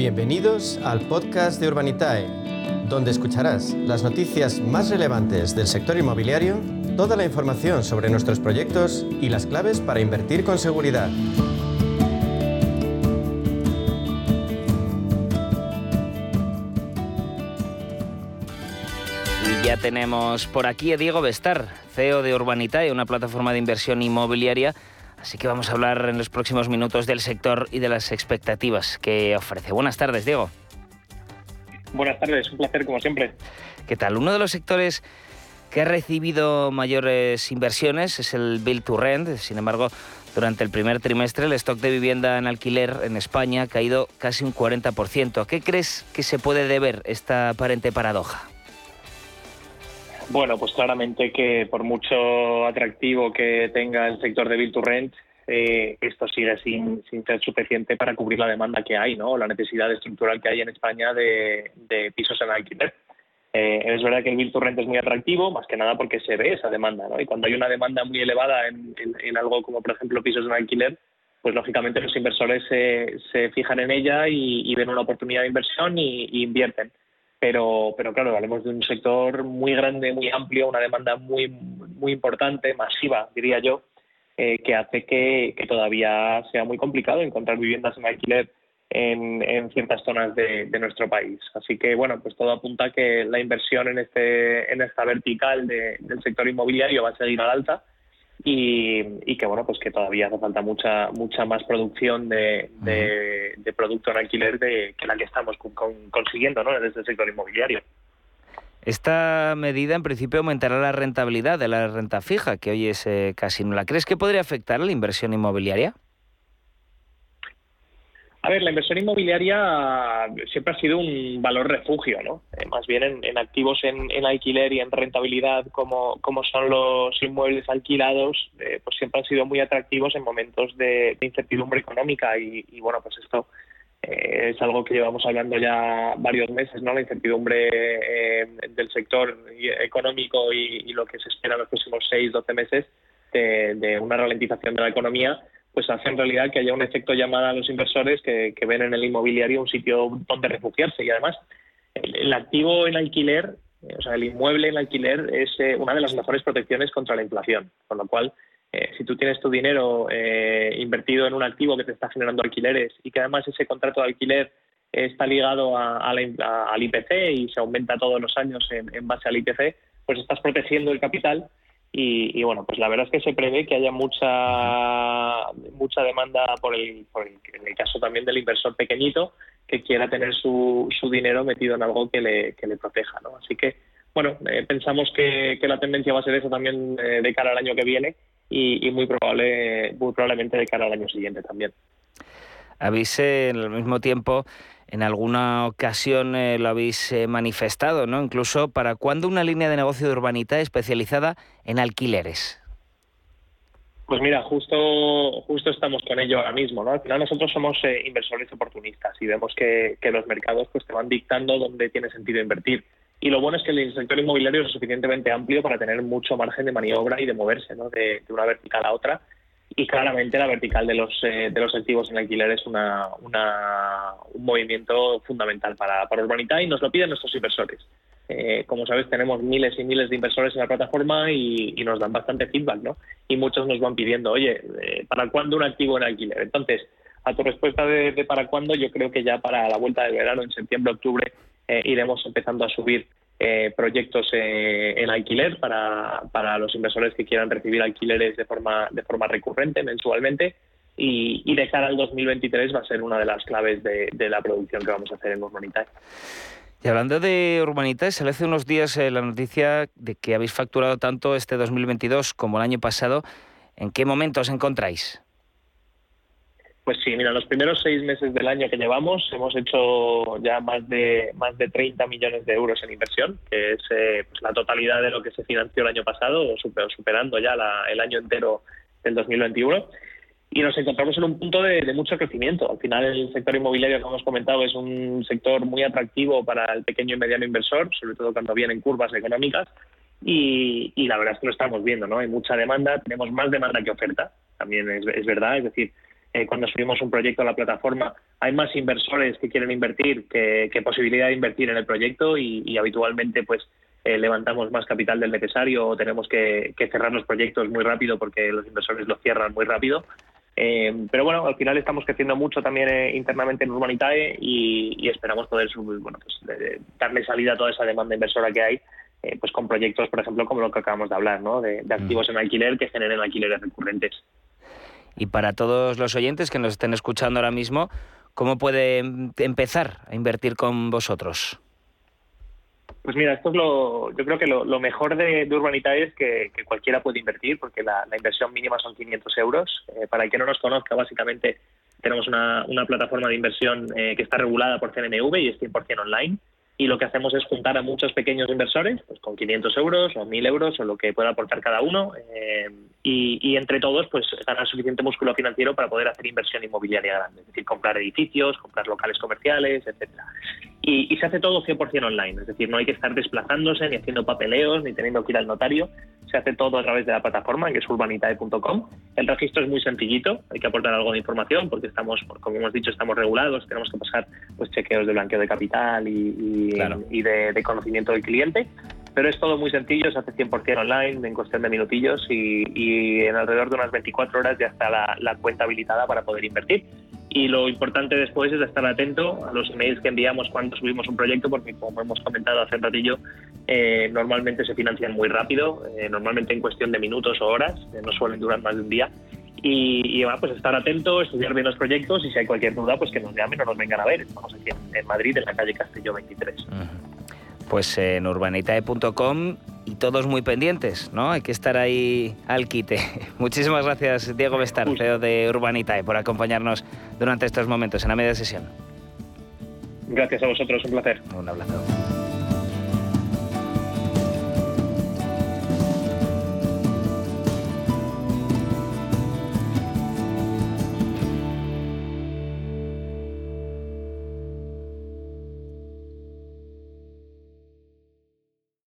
Bienvenidos al podcast de Urbanitae, donde escucharás las noticias más relevantes del sector inmobiliario, toda la información sobre nuestros proyectos y las claves para invertir con seguridad. Y ya tenemos por aquí a Diego Bestar, CEO de Urbanitae, una plataforma de inversión inmobiliaria Así que vamos a hablar en los próximos minutos del sector y de las expectativas que ofrece. Buenas tardes, Diego. Buenas tardes, un placer como siempre. ¿Qué tal? Uno de los sectores que ha recibido mayores inversiones es el Build to Rent. Sin embargo, durante el primer trimestre el stock de vivienda en alquiler en España ha caído casi un 40%. ¿A qué crees que se puede deber esta aparente paradoja? Bueno, pues claramente que por mucho atractivo que tenga el sector de Build to Rent, eh, esto sigue sin, ser suficiente para cubrir la demanda que hay, ¿no? La necesidad estructural que hay en España de, pisos en alquiler. Eh, es verdad que el Build to Rent es muy atractivo, más que nada porque se ve esa demanda, ¿no? Y cuando hay una demanda muy elevada en, algo como, por ejemplo, pisos en alquiler, pues lógicamente los inversores se, fijan en ella y, ven una oportunidad de inversión y invierten pero, pero claro, hablamos de un sector muy grande, muy amplio, una demanda muy, muy importante, masiva, diría yo, eh, que hace que, todavía sea muy complicado encontrar viviendas en alquiler en, ciertas zonas de, nuestro país. Así que, bueno, pues todo apunta a que la inversión en, este, en esta vertical del sector inmobiliario va a seguir al alta y, que bueno pues que todavía hace falta mucha mucha más producción de, de, producto en alquiler de, que la que estamos consiguiendo ¿no? desde el sector inmobiliario. Esta medida en principio aumentará la rentabilidad de la renta fija, que hoy es eh, casi nula. ¿Crees que podría afectar a la inversión inmobiliaria? A ver, la inversión inmobiliaria siempre ha sido un valor refugio, ¿no? Eh, más bien en, activos en, alquiler y en rentabilidad, como, como son los inmuebles alquilados, eh, pues siempre han sido muy atractivos en momentos de, incertidumbre económica y, bueno, pues esto eh, es algo que llevamos hablando ya varios meses, ¿no? La incertidumbre del sector económico y, lo que se espera en los próximos 6, 12 meses de una ralentización de la economía pues hace en realidad que haya un efecto llamada a los inversores que, ven en el inmobiliario un sitio donde refugiarse. Y además el, activo en alquiler, eh, o sea, el inmueble en alquiler es eh, una de las mejores protecciones contra la inflación, con lo cual eh, si tú tienes tu dinero invertido en un activo que te está generando alquileres y que además ese contrato de alquiler está ligado al IPC y se aumenta todos los años en base al IPC, pues estás protegiendo el capital y, bueno, pues la verdad es que se prevé que haya mucha mucha demanda por el, por el, en el caso también del inversor pequeñito que quiera tener su, su dinero metido en algo que le, que le proteja, ¿no? Así que, bueno, eh, pensamos que, que, la tendencia va a ser eso también eh, de cara al año que viene y, y, muy probable muy probablemente de cara al año siguiente también. Avise en el mismo tiempo en alguna ocasión eh, lo habéis eh, manifestado, ¿no? Incluso para cuándo una línea de negocio de urbanita especializada en alquileres. Pues mira, justo, justo estamos con ello ahora mismo, ¿no? Al final nosotros somos eh, inversores oportunistas y vemos que, los mercados pues te van dictando dónde tiene sentido invertir. Y lo bueno es que el sector inmobiliario es suficientemente amplio para tener mucho margen de maniobra y de moverse, ¿no? de una vertical a otra y claramente la vertical de los, eh, de los activos en alquiler es una, una, un movimiento fundamental para, para Urbanita y nos lo piden nuestros inversores. Eh, como sabes, tenemos miles y miles de inversores en la plataforma y, nos dan bastante feedback, ¿no? Y muchos nos van pidiendo, oye, eh, ¿para cuándo un activo en alquiler? Entonces, a tu respuesta de, para cuándo, yo creo que ya para la vuelta del verano, en septiembre, octubre, iremos empezando a subir eh, proyectos eh, en alquiler para, para, los inversores que quieran recibir alquileres de forma, de forma recurrente, mensualmente. Y, y, de cara al 2023 va a ser una de las claves de, la producción que vamos a hacer en Urbanitae. Y hablando de Urbanitae, se le hace unos días eh, la noticia de que habéis facturado tanto este 2022 como el año pasado. ¿En qué momento os encontráis? Pues sí, mira, los primeros seis meses del año que llevamos hemos hecho ya más de más de 30 millones de euros en inversión, que es eh, pues la totalidad de lo que se financió el año pasado, superando ya el año entero del 2021. Y nos encontramos en un punto de, mucho crecimiento. Al final, el sector inmobiliario, como hemos comentado, es un sector muy atractivo para el pequeño y mediano inversor, sobre todo cuando vienen curvas económicas. Y, la verdad es que lo estamos viendo, ¿no? Hay mucha demanda, tenemos más demanda que oferta, también es, es verdad. Es decir, eh, cuando subimos un proyecto a la plataforma, hay más inversores que quieren invertir que, posibilidad de invertir en el proyecto y, habitualmente pues eh, levantamos más capital del necesario o tenemos que, cerrar los proyectos muy rápido porque los inversores los cierran muy rápido. Eh, pero bueno, al final estamos creciendo mucho también internamente en Urbanitae y, esperamos poder bueno, pues, darle salida a toda esa demanda inversora que hay pues con proyectos, por ejemplo, como lo que acabamos de hablar, ¿no? de, de activos en alquiler que generen alquileres recurrentes. Y para todos los oyentes que nos estén escuchando ahora mismo, ¿cómo puede empezar a invertir con vosotros? Pues mira, esto es lo, yo creo que lo, mejor de, de es que, cualquiera puede invertir, porque la, inversión mínima son 500 euros. Eh, para el que no nos conozca, básicamente tenemos una, plataforma de inversión eh, que está regulada por CNMV y es 100% online y lo que hacemos es juntar a muchos pequeños inversores, pues con 500 euros o 1.000 euros o lo que pueda aportar cada uno, eh, y, entre todos pues ganar suficiente músculo financiero para poder hacer inversión inmobiliaria grande, es decir, comprar edificios, comprar locales comerciales, etcétera. Y, se hace todo 100% online, es decir, no hay que estar desplazándose ni haciendo papeleos ni teniendo que ir al notario, se hace todo a través de la plataforma que es urbanitae.com. El registro es muy sencillito, hay que aportar algo de información porque estamos, como hemos dicho, estamos regulados, tenemos que pasar pues chequeos de blanqueo de capital y, y, de, conocimiento del cliente. Pero es todo muy sencillo, se hace 100% online en cuestión de minutillos y, en alrededor de unas 24 horas ya está la, cuenta habilitada para poder invertir. Y lo importante después es estar atento a los emails que enviamos cuando subimos un proyecto, porque como hemos comentado hace un ratillo, eh, normalmente se financian muy rápido, eh, normalmente en cuestión de minutos o horas, eh, no suelen durar más de un día. Y, bueno, pues estar atento, estudiar bien los proyectos y si hay cualquier duda, pues que nos llamen o nos vengan a ver. Estamos aquí en, Madrid, en la calle Castillo 23. Pues en urbanitae.com y todos muy pendientes, ¿no? Hay que estar ahí al quite. Muchísimas gracias, Diego Bestar, CEO de Urbanitae, por acompañarnos durante estos momentos en la media sesión. Gracias a vosotros, un placer. Un abrazo.